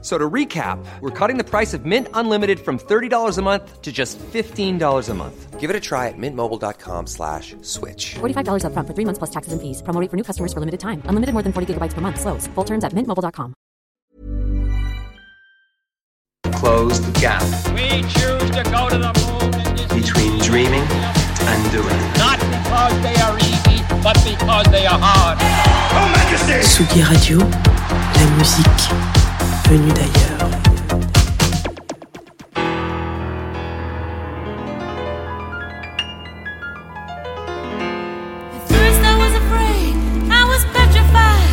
So to recap, we're cutting the price of Mint Unlimited from $30 a month to just $15 a month. Give it a try at mintmobile.com slash switch. $45 upfront for three months plus taxes and fees. Promo rate for new customers for limited time. Unlimited more than 40 gigabytes per month. Slows. Full terms at mintmobile.com. Close the gap We choose to go to the moon between dreaming and doing. not because they are easy, but because they are hard. Tsugi Radio, la musique venue d'ailleurs. At first I was afraid, I was petrified.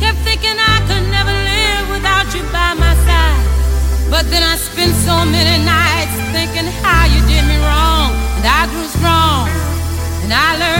Kept thinking I could never live without you by my side. But then I spent so many nights thinking how you did me wrong. And I grew strong. And I learned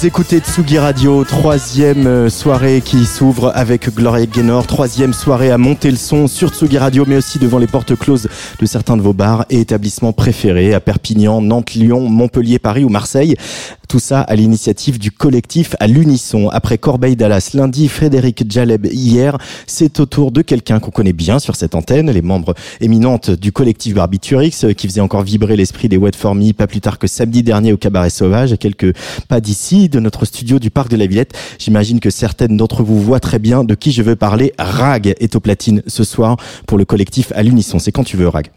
Vous écoutez Tsugi Radio, troisième euh, soirée qui s'ouvre avec Gloria Gaynor, troisième soirée à monter le son sur Tsugi Radio, mais aussi devant les portes closes de certains de vos bars et établissements préférés à Perpignan, Nantes, Lyon, Montpellier, Paris ou Marseille. Tout ça à l'initiative du collectif à l'unisson. Après Corbeil Dallas lundi, Frédéric Jaleb hier, c'est au tour de quelqu'un qu'on connaît bien sur cette antenne, les membres éminentes du collectif Barbiturix, euh, qui faisait encore vibrer l'esprit des Wet For Me, pas plus tard que samedi dernier au Cabaret Sauvage, à quelques pas d'ici, de notre studio du Parc de la Villette. J'imagine que certaines d'entre vous voient très bien de qui je veux parler. Rag est au platine ce soir pour le collectif à l'unisson. C'est quand tu veux, Rag.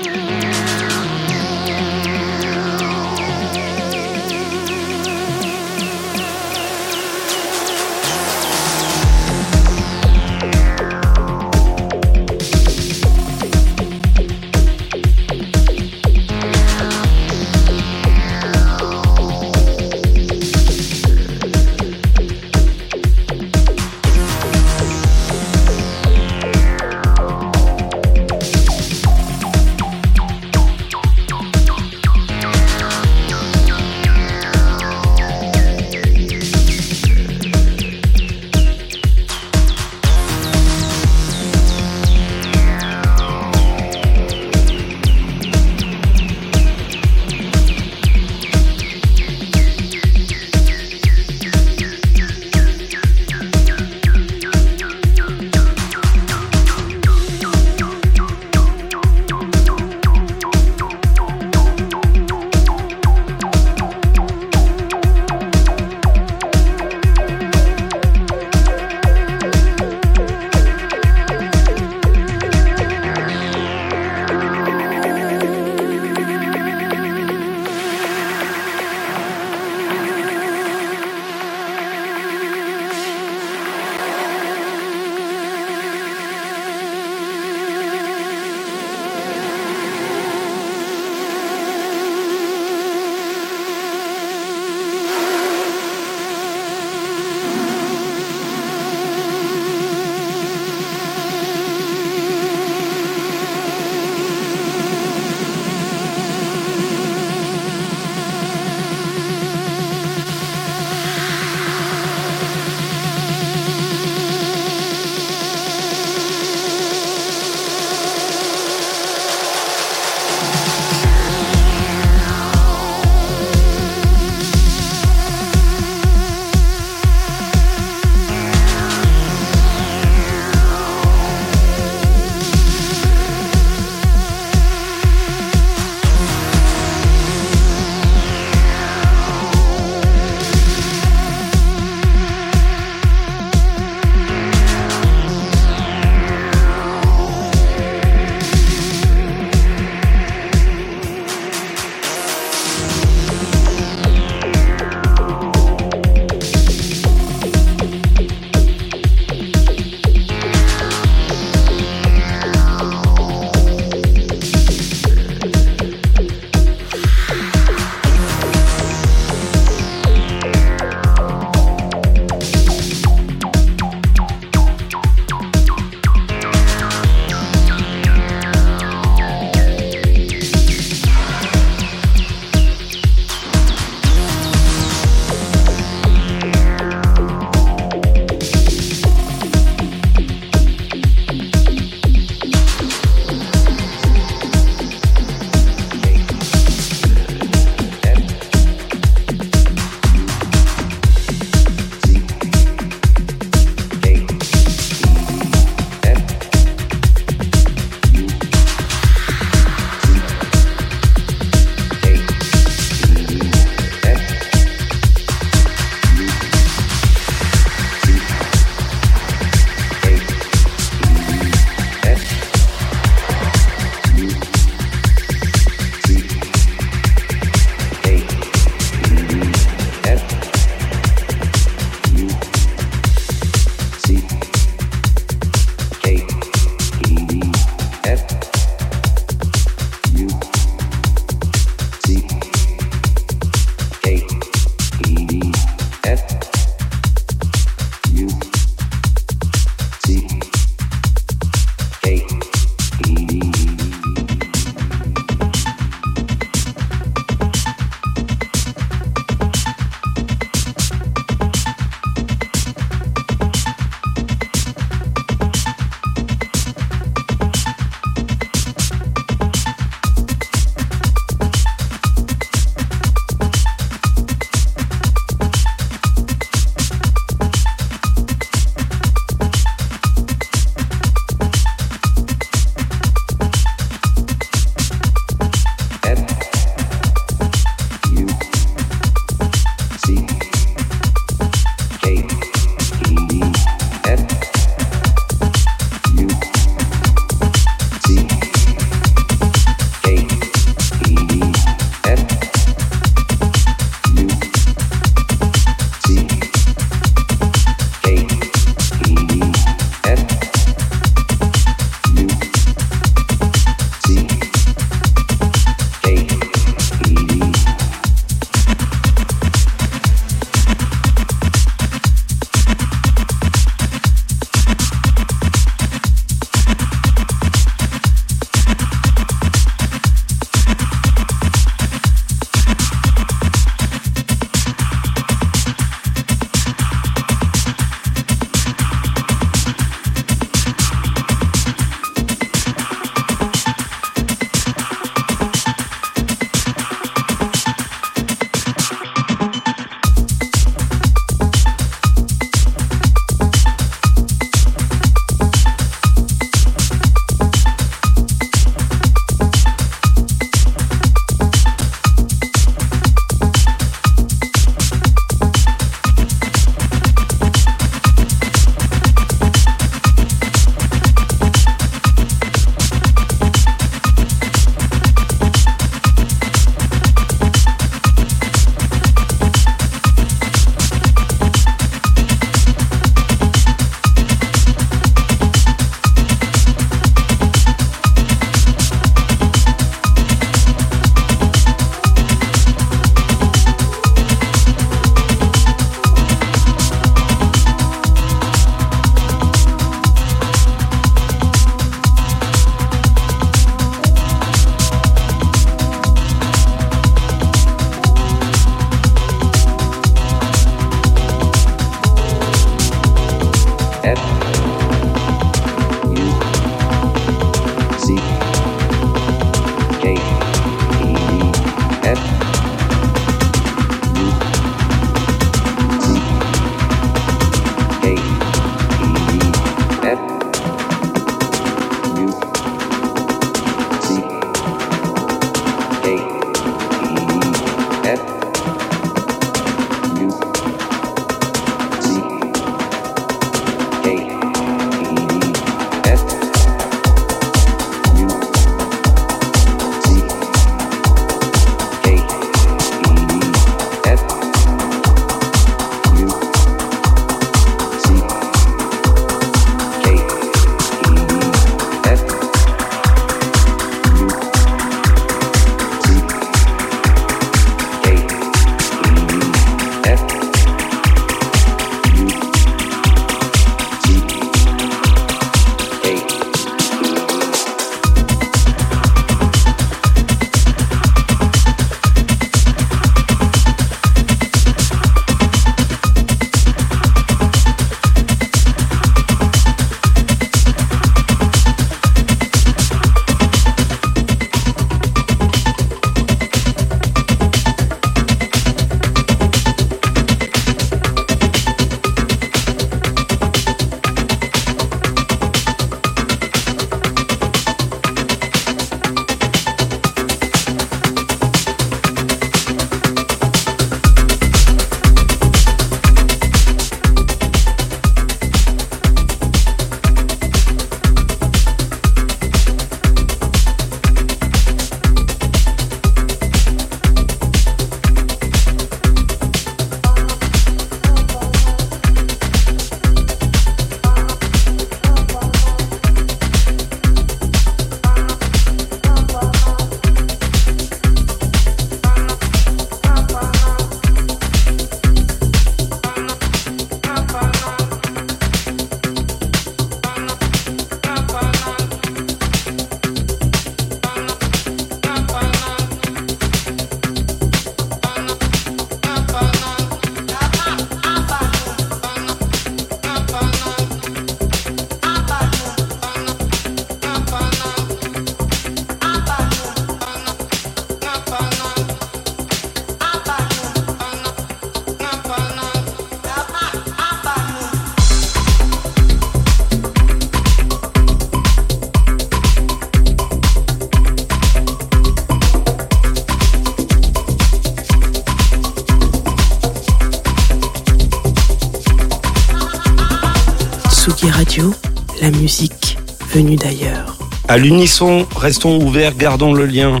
Tsugi Radio, la musique venue d'ailleurs. À l'unisson, restons ouverts, gardons le lien.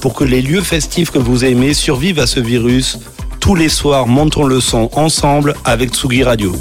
Pour que les lieux festifs que vous aimez survivent à ce virus, tous les soirs, montons le son ensemble avec Tsugi Radio.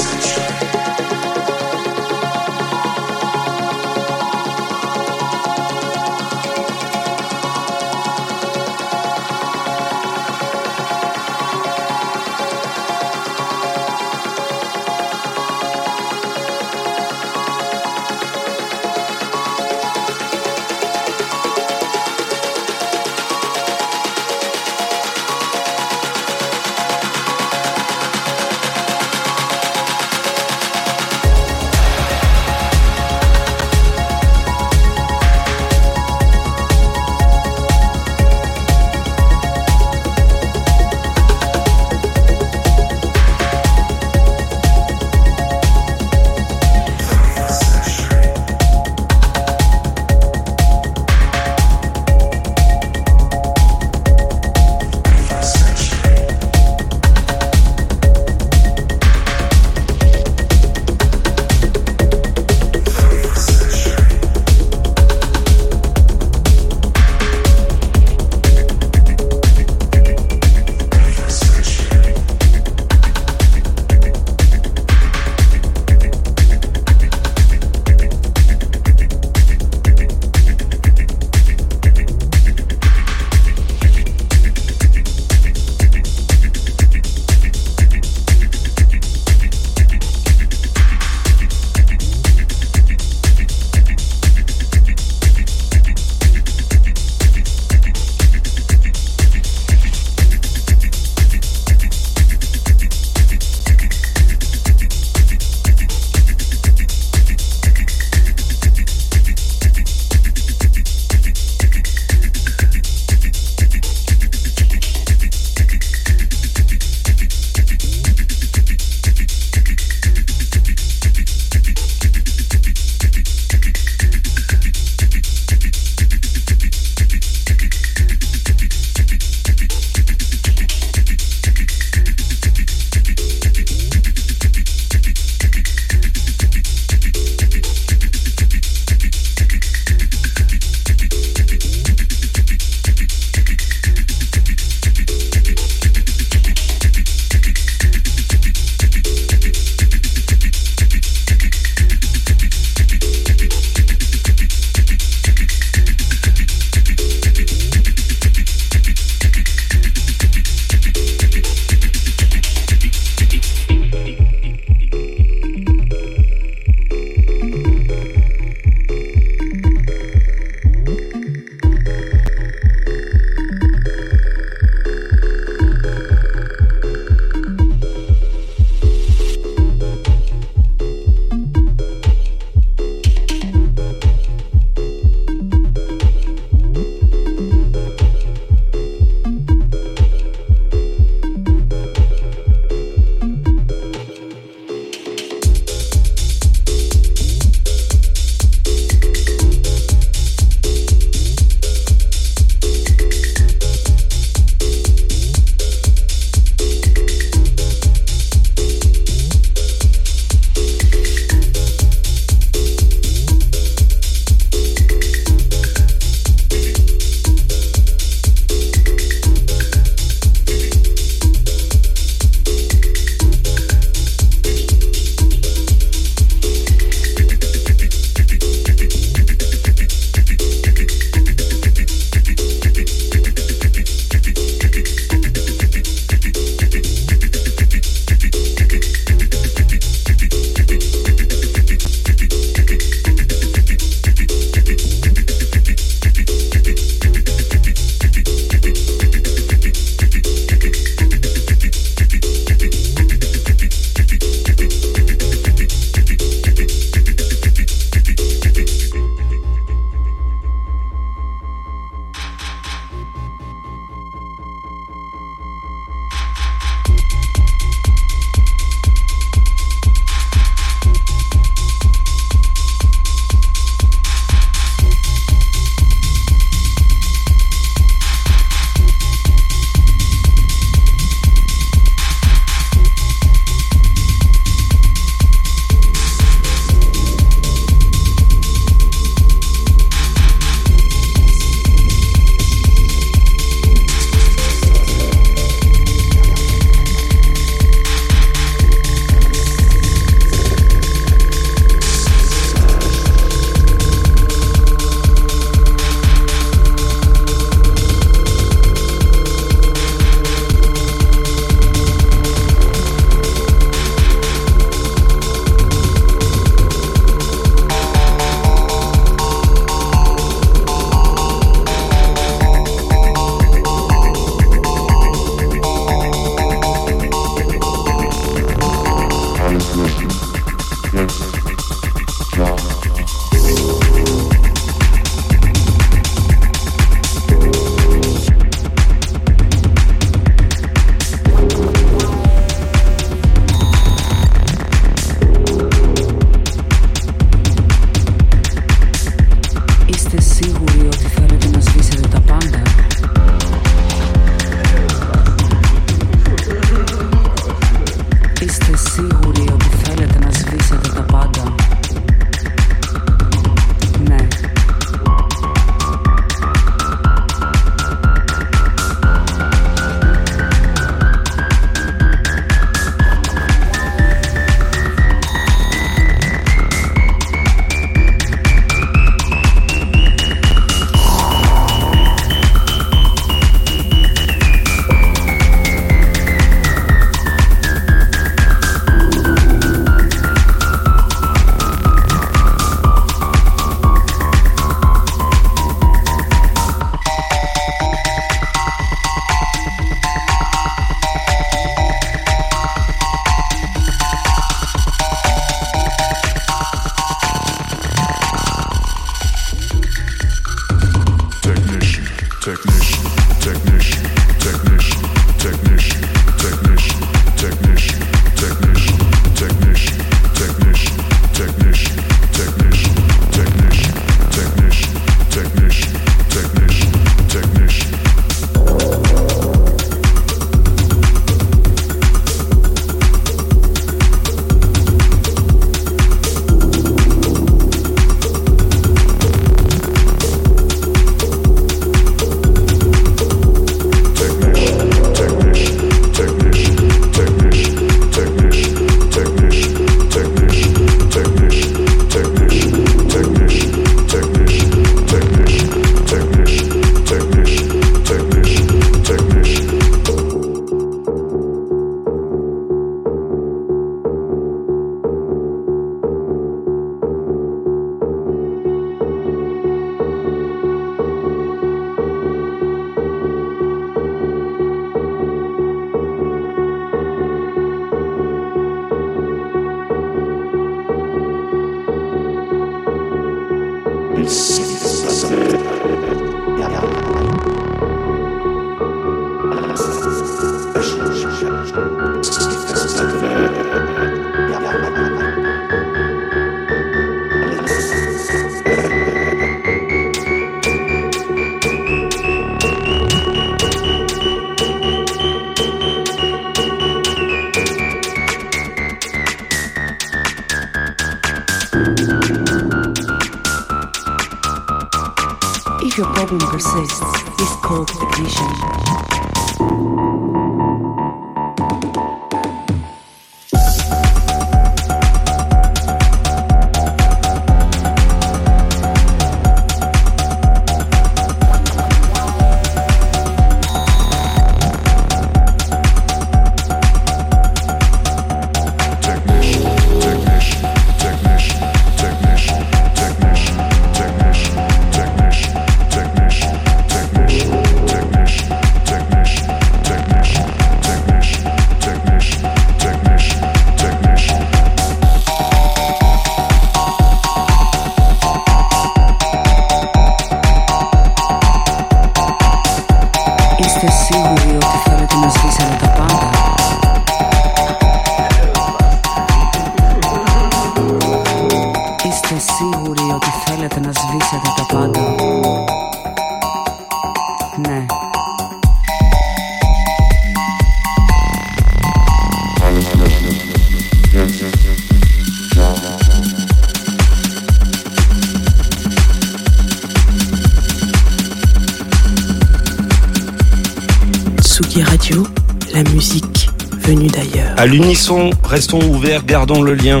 À l'unisson, restons ouverts, gardons le lien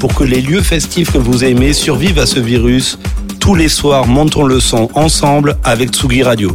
pour que les lieux festifs que vous aimez survivent à ce virus. Tous les soirs, montons le son ensemble avec Tsugi Radio.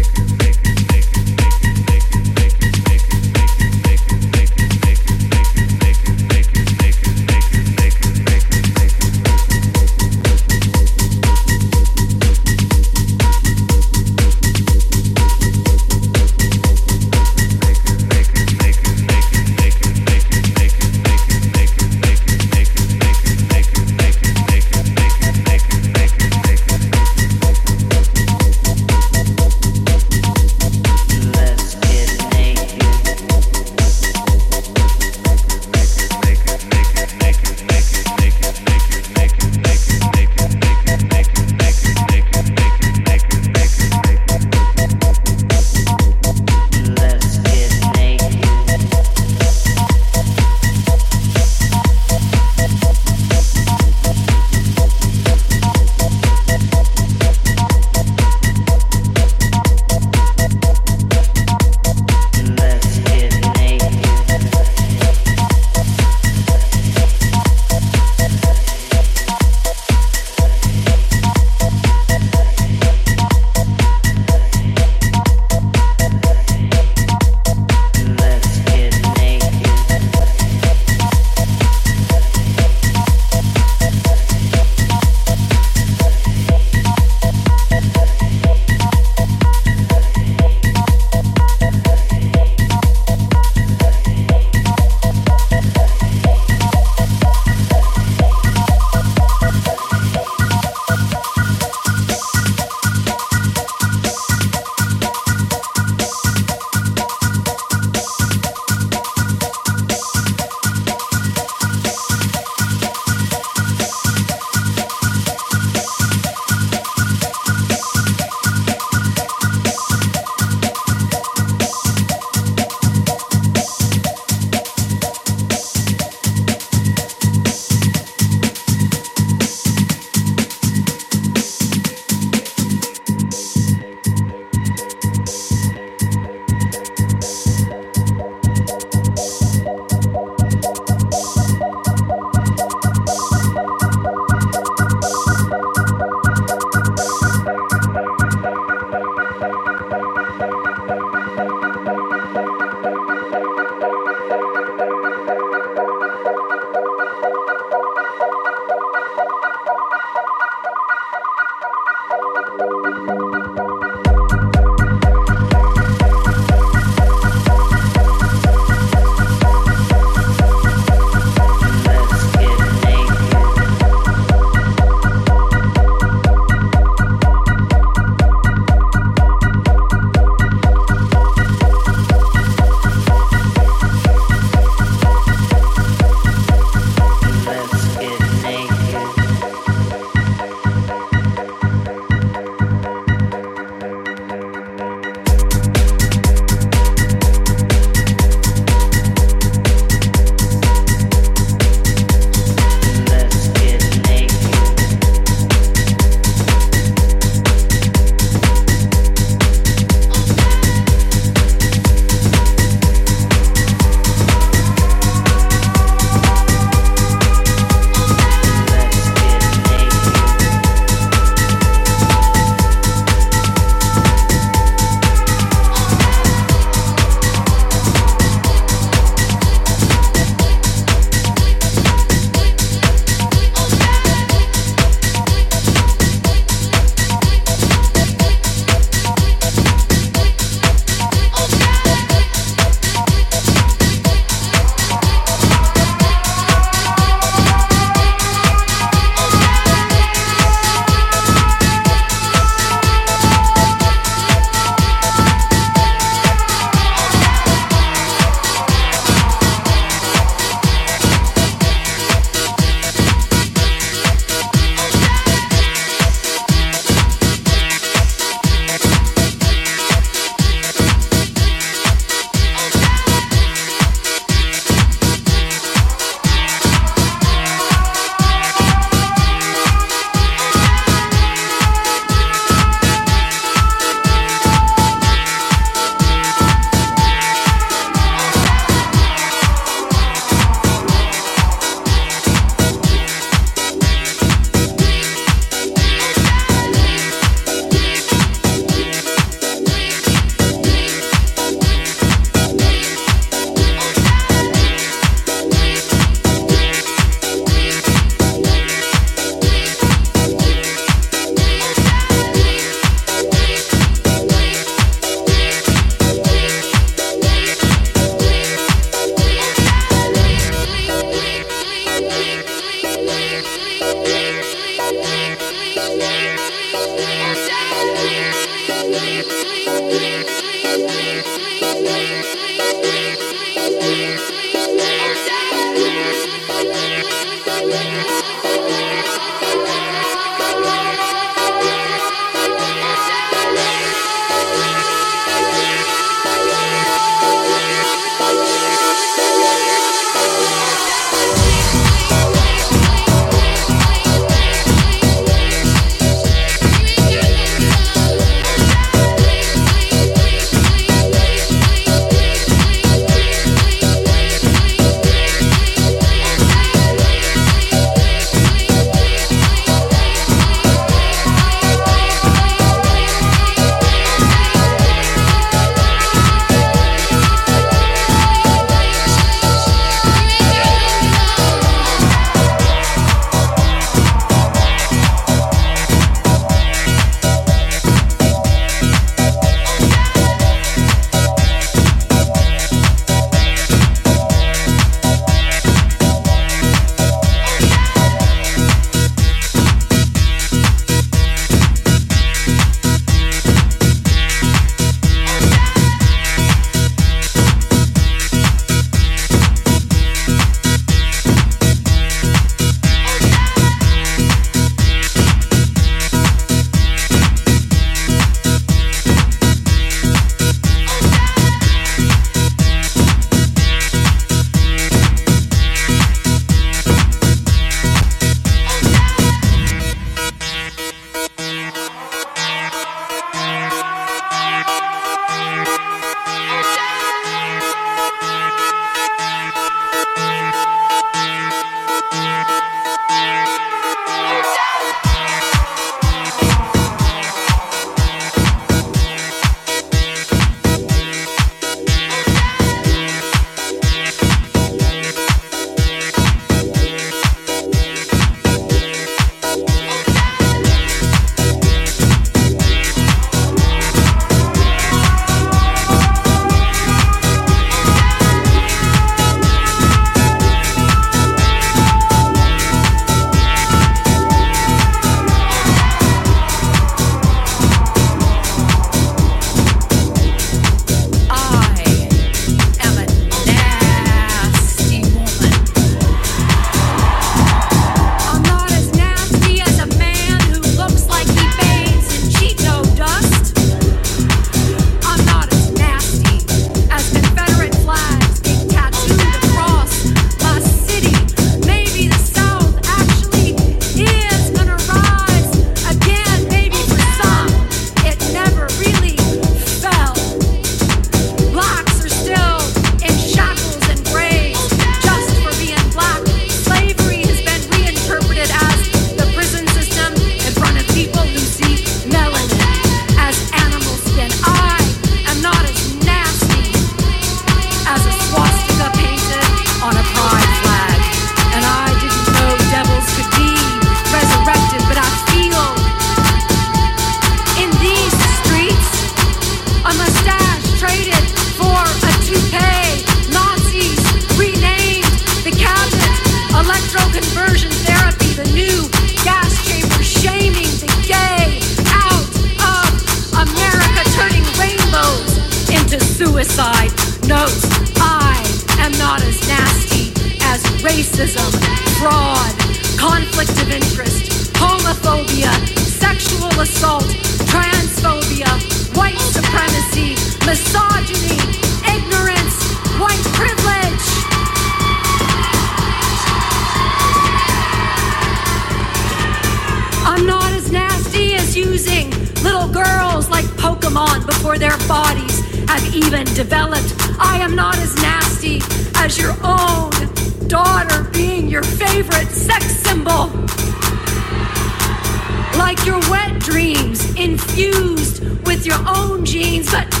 Infused with your own genes, but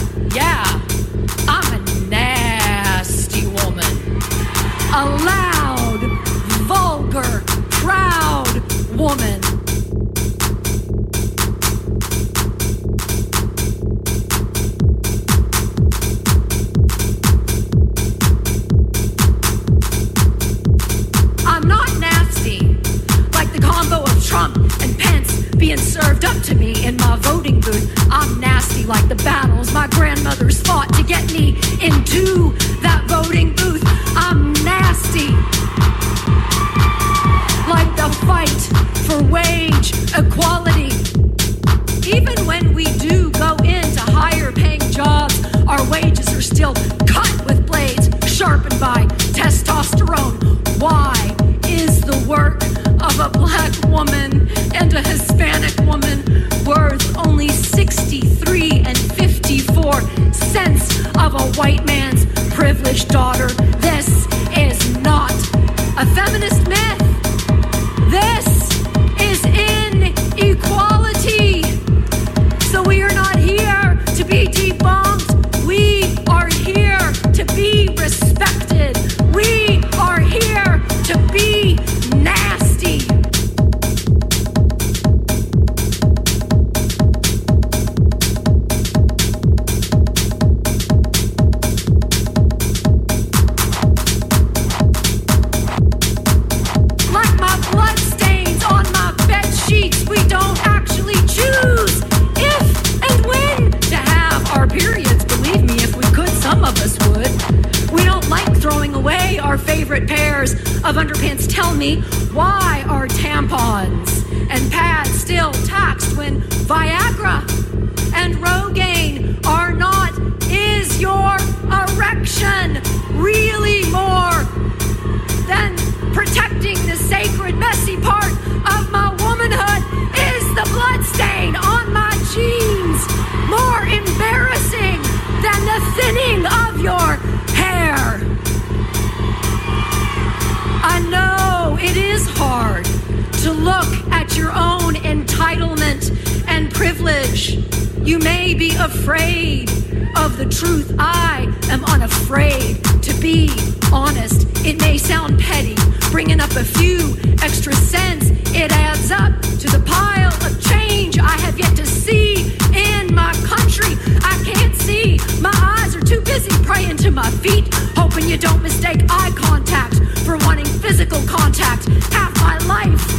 You may be afraid of the truth. I am unafraid to be honest. It may sound petty, bringing up a few extra cents. It adds up to the pile of change I have yet to see in my country. I can't see. My eyes are too busy praying to my feet, hoping you don't mistake eye contact for wanting physical contact. Half my life.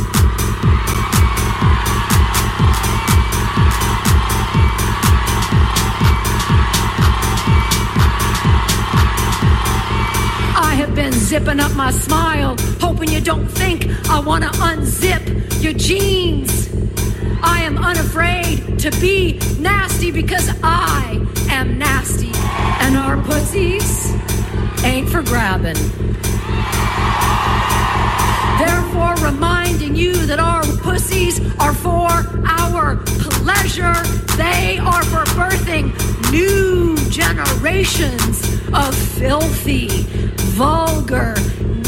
Been zipping up my smile, hoping you don't think I want to unzip your jeans. I am unafraid to be nasty because I am nasty. And our pussies ain't for grabbing. Therefore, reminding you that our pussies are for our pleasure. They are for birthing new generations of filthy, vulgar,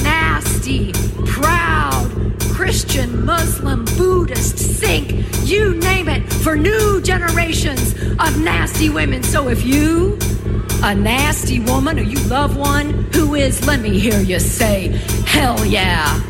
nasty, proud, Christian, Muslim, Buddhist, Sikh, you name it, for new generations of nasty women. So if you, a nasty woman, or you love one who is, let me hear you say, hell yeah.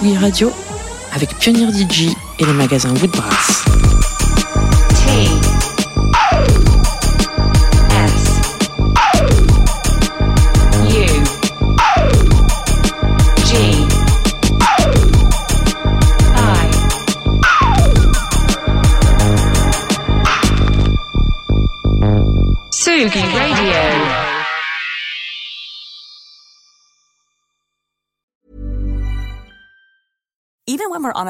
Radio avec Pionnier DJ et le magasin Woodbrass.